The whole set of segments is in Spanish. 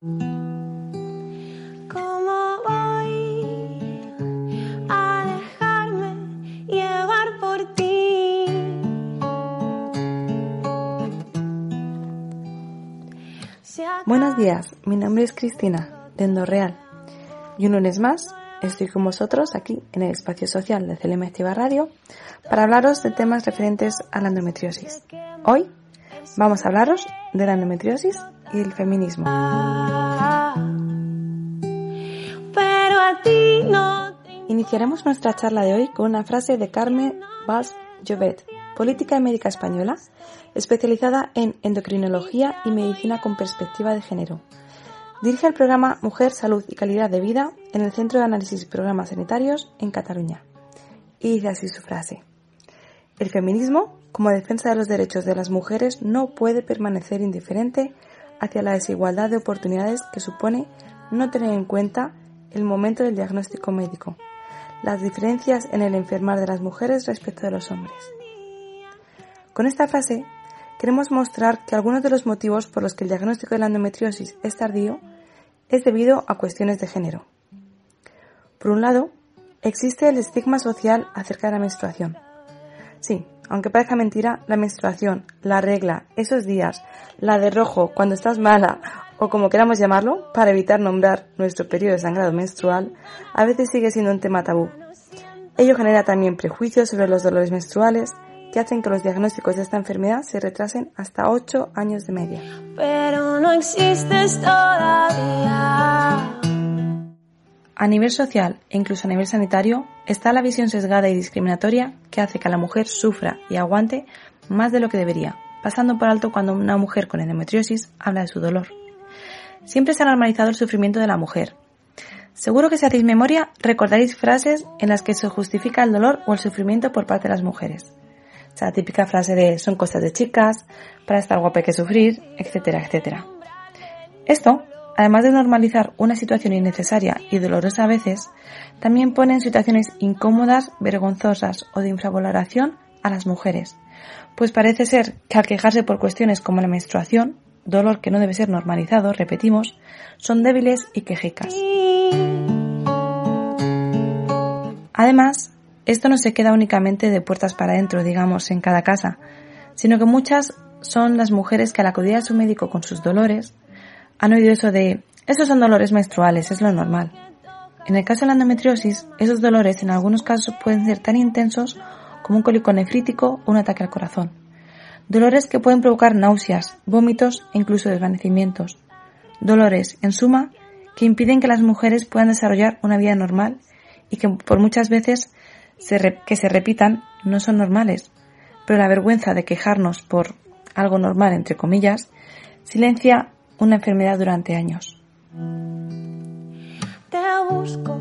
¿Cómo voy a dejarme llevar por ti? Buenos días, mi nombre es Cristina, de Endorreal. Y un lunes más estoy con vosotros aquí en el espacio social de CLM Activa Radio para hablaros de temas referentes a la endometriosis. Hoy vamos a hablaros de la endometriosis y el feminismo. Pero a ti no Iniciaremos nuestra charla de hoy con una frase de Carmen Valls Jovet, política y médica española, especializada en endocrinología y medicina con perspectiva de género. Dirige el programa Mujer, Salud y Calidad de Vida en el Centro de Análisis y Programas Sanitarios en Cataluña. Y dice así su frase. El feminismo, como defensa de los derechos de las mujeres, no puede permanecer indiferente hacia la desigualdad de oportunidades que supone no tener en cuenta el momento del diagnóstico médico, las diferencias en el enfermar de las mujeres respecto de los hombres. Con esta frase queremos mostrar que algunos de los motivos por los que el diagnóstico de la endometriosis es tardío es debido a cuestiones de género. Por un lado, existe el estigma social acerca de la menstruación. Sí, aunque parezca mentira, la menstruación, la regla, esos días, la de rojo cuando estás mala o como queramos llamarlo, para evitar nombrar nuestro periodo de sangrado menstrual, a veces sigue siendo un tema tabú. Ello genera también prejuicios sobre los dolores menstruales que hacen que los diagnósticos de esta enfermedad se retrasen hasta 8 años de media. pero no existes todavía. A nivel social e incluso a nivel sanitario está la visión sesgada y discriminatoria que hace que la mujer sufra y aguante más de lo que debería, pasando por alto cuando una mujer con endometriosis habla de su dolor. Siempre se ha normalizado el sufrimiento de la mujer. Seguro que si hacéis memoria recordaréis frases en las que se justifica el dolor o el sufrimiento por parte de las mujeres. La típica frase de son cosas de chicas, para estar guapa hay que sufrir, etcétera, etcétera. Esto, además de normalizar una situación innecesaria y dolorosa a veces, también pone en situaciones incómodas, vergonzosas o de infravaloración a las mujeres, pues parece ser que al quejarse por cuestiones como la menstruación, dolor que no debe ser normalizado, repetimos, son débiles y quejicas. Además, esto no se queda únicamente de puertas para adentro, digamos, en cada casa, sino que muchas son las mujeres que al acudir a su médico con sus dolores han oído eso de esos son dolores menstruales, es lo normal. En el caso de la endometriosis, esos dolores en algunos casos pueden ser tan intensos como un cólico nefrítico o un ataque al corazón. Dolores que pueden provocar náuseas, vómitos e incluso desvanecimientos. Dolores, en suma, que impiden que las mujeres puedan desarrollar una vida normal y que por muchas veces que se repitan no son normales. Pero la vergüenza de quejarnos por algo normal, entre comillas, silencia una enfermedad durante años. Te busco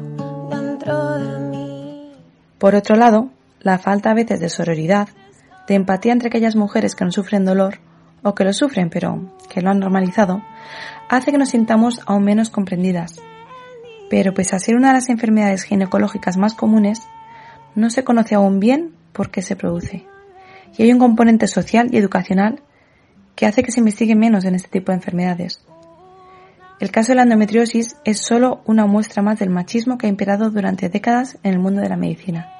dentro de mí. Por otro lado, la falta a veces de sororidad, de empatía entre aquellas mujeres que no sufren dolor o que lo sufren pero que lo han normalizado, hace que nos sintamos aún menos comprendidas. Pero pese a ser una de las enfermedades ginecológicas más comunes, no se conoce aún bien por qué se produce. Y hay un componente social y educacional que hace que se investigue menos en este tipo de enfermedades. El caso de la endometriosis es solo una muestra más del machismo que ha imperado durante décadas en el mundo de la medicina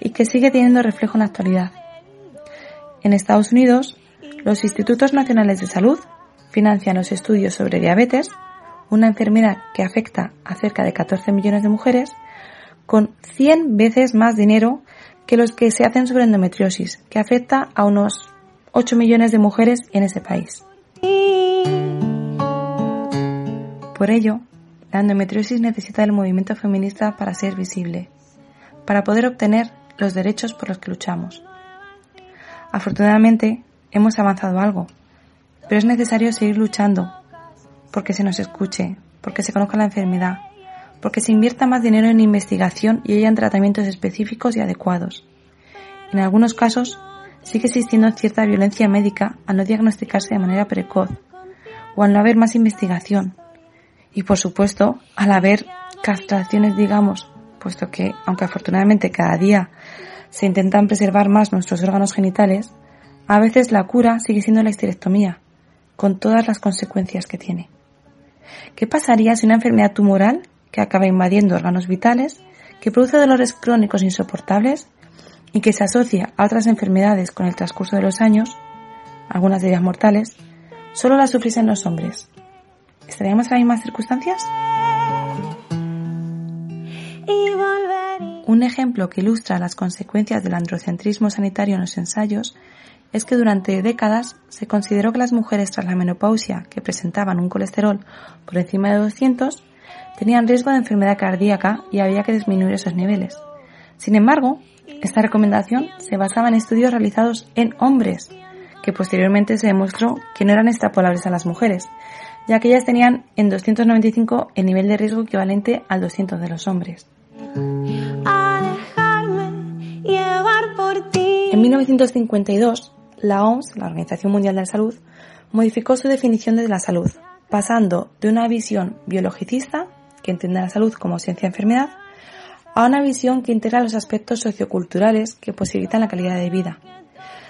y que sigue teniendo reflejo en la actualidad. En Estados Unidos, los Institutos Nacionales de Salud financian los estudios sobre diabetes, una enfermedad que afecta a cerca de 14 millones de mujeres, con 100 veces más dinero que los que se hacen sobre endometriosis, que afecta a unos 8 millones de mujeres en ese país. Por ello, la endometriosis necesita del movimiento feminista para ser visible, para poder obtener los derechos por los que luchamos. Afortunadamente, hemos avanzado algo, pero es necesario seguir luchando, porque se nos escuche, porque se conozca la enfermedad, porque se invierta más dinero en investigación y hayan tratamientos específicos y adecuados. En algunos casos, sigue existiendo cierta violencia médica al no diagnosticarse de manera precoz o al no haber más investigación. Y por supuesto, al haber castraciones, digamos, puesto que, aunque afortunadamente cada día se intentan preservar más nuestros órganos genitales, a veces la cura sigue siendo la histerectomía, con todas las consecuencias que tiene. ¿Qué pasaría si una enfermedad tumoral que acaba invadiendo órganos vitales, que produce dolores crónicos insoportables y que se asocia a otras enfermedades con el transcurso de los años, algunas de ellas mortales, solo las sufriesen los hombres? ¿Estaríamos en las mismas circunstancias? Un ejemplo que ilustra las consecuencias del androcentrismo sanitario en los ensayos es que durante décadas se consideró que las mujeres tras la menopausia que presentaban un colesterol por encima de 200 tenían riesgo de enfermedad cardíaca y había que disminuir esos niveles. Sin embargo, esta recomendación se basaba en estudios realizados en hombres, que posteriormente se demostró que no eran extrapolables a las mujeres, ya que ellas tenían en 295 el nivel de riesgo equivalente al 200 de los hombres. En 1952, la OMS, la Organización Mundial de la Salud, modificó su definición de la salud, pasando de una visión biologicista, que entiende la salud como ciencia-enfermedad, a una visión que integra los aspectos socioculturales que posibilitan la calidad de vida.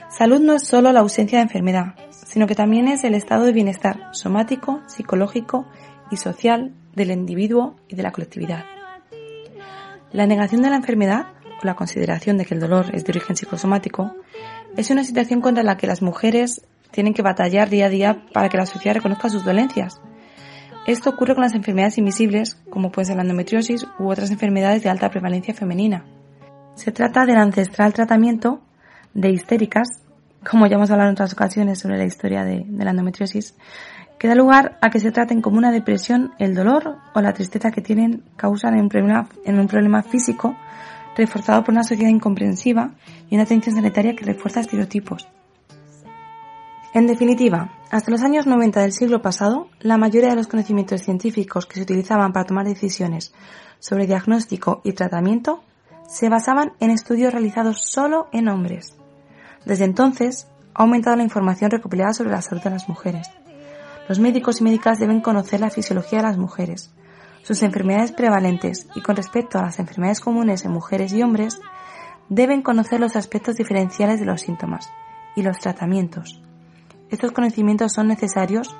Salud no es solo la ausencia de enfermedad, sino que también es el estado de bienestar somático, psicológico y social del individuo y de la colectividad. La negación de la enfermedad o la consideración de que el dolor es de origen psicosomático es una situación contra la que las mujeres tienen que batallar día a día para que la sociedad reconozca sus dolencias. Esto ocurre con las enfermedades invisibles, como puede ser la endometriosis u otras enfermedades de alta prevalencia femenina. Se trata del ancestral tratamiento de histéricas, como ya hemos hablado en otras ocasiones sobre la historia de, la endometriosis, que da lugar a que se traten como una depresión el dolor o la tristeza que tienen causan en un problema, en un problema físico reforzado por una sociedad incomprensiva y una atención sanitaria que refuerza estereotipos. En definitiva, hasta los años 90 del siglo pasado, la mayoría de los conocimientos científicos que se utilizaban para tomar decisiones sobre diagnóstico y tratamiento se basaban en estudios realizados solo en hombres. Desde entonces, ha aumentado la información recopilada sobre la salud de las mujeres. Los médicos y médicas deben conocer la fisiología de las mujeres, sus enfermedades prevalentes y con respecto a las enfermedades comunes en mujeres y hombres, deben conocer los aspectos diferenciales de los síntomas y los tratamientos. Estos conocimientos son necesarios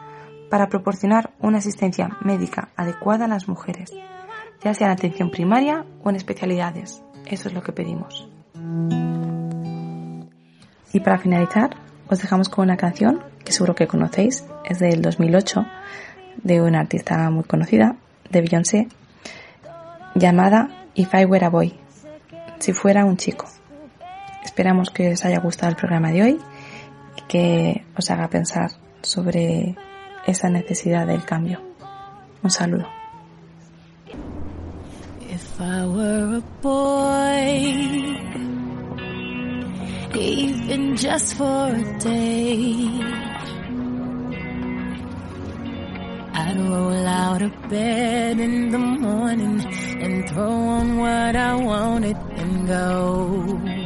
para proporcionar una asistencia médica adecuada a las mujeres, ya sea en atención primaria o en especialidades. Eso es lo que pedimos. Y para finalizar, os dejamos con una canción que seguro que conocéis, es del 2008, de una artista muy conocida, de Beyoncé llamada If I Were a Boy, si fuera un chico. Esperamos que os haya gustado el programa de hoy que os haga pensar sobre esa necesidad del cambio. Un saludo. If I were a boy, even just for a day. I'd roll out of bed in the morning and throw on what I wanted and go.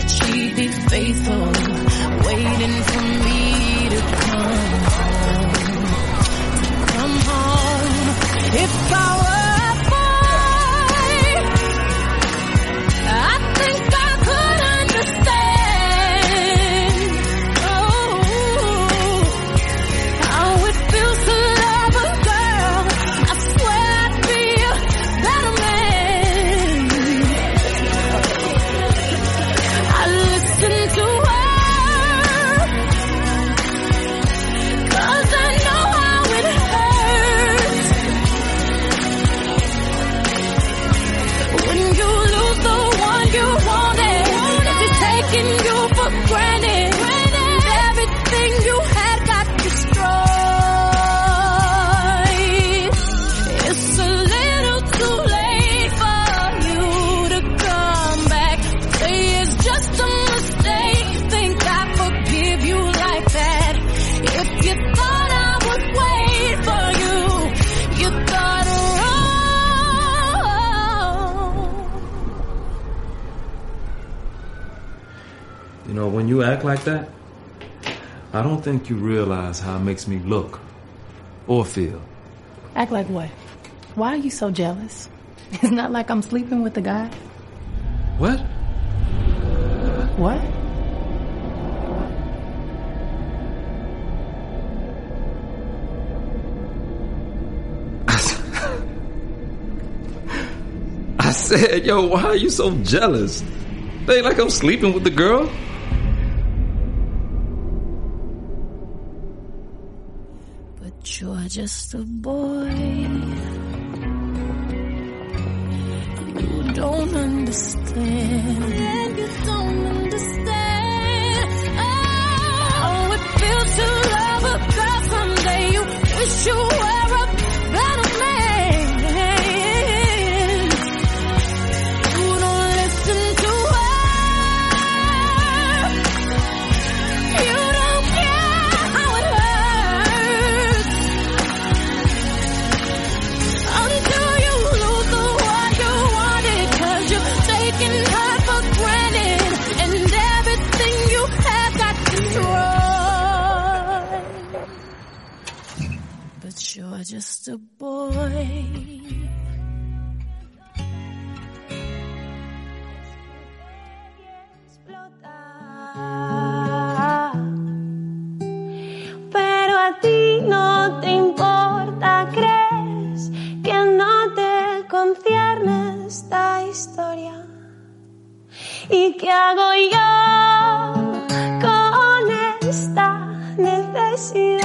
That she'd be faithful, waiting for me to come home. Come home. If I were know, when you act like that, I don't think you realize how it makes me look or feel. Act like what? Why are you so jealous? It's not like I'm sleeping with the guy. What? What? I said, yo, why are you so jealous? Ain't like I'm sleeping with the girl. Just a boy. You don't understand. You don't understand. Just a boy. Pero a ti no te importa, crees que no te concierne esta historia. ¿Y qué hago yo con esta necesidad?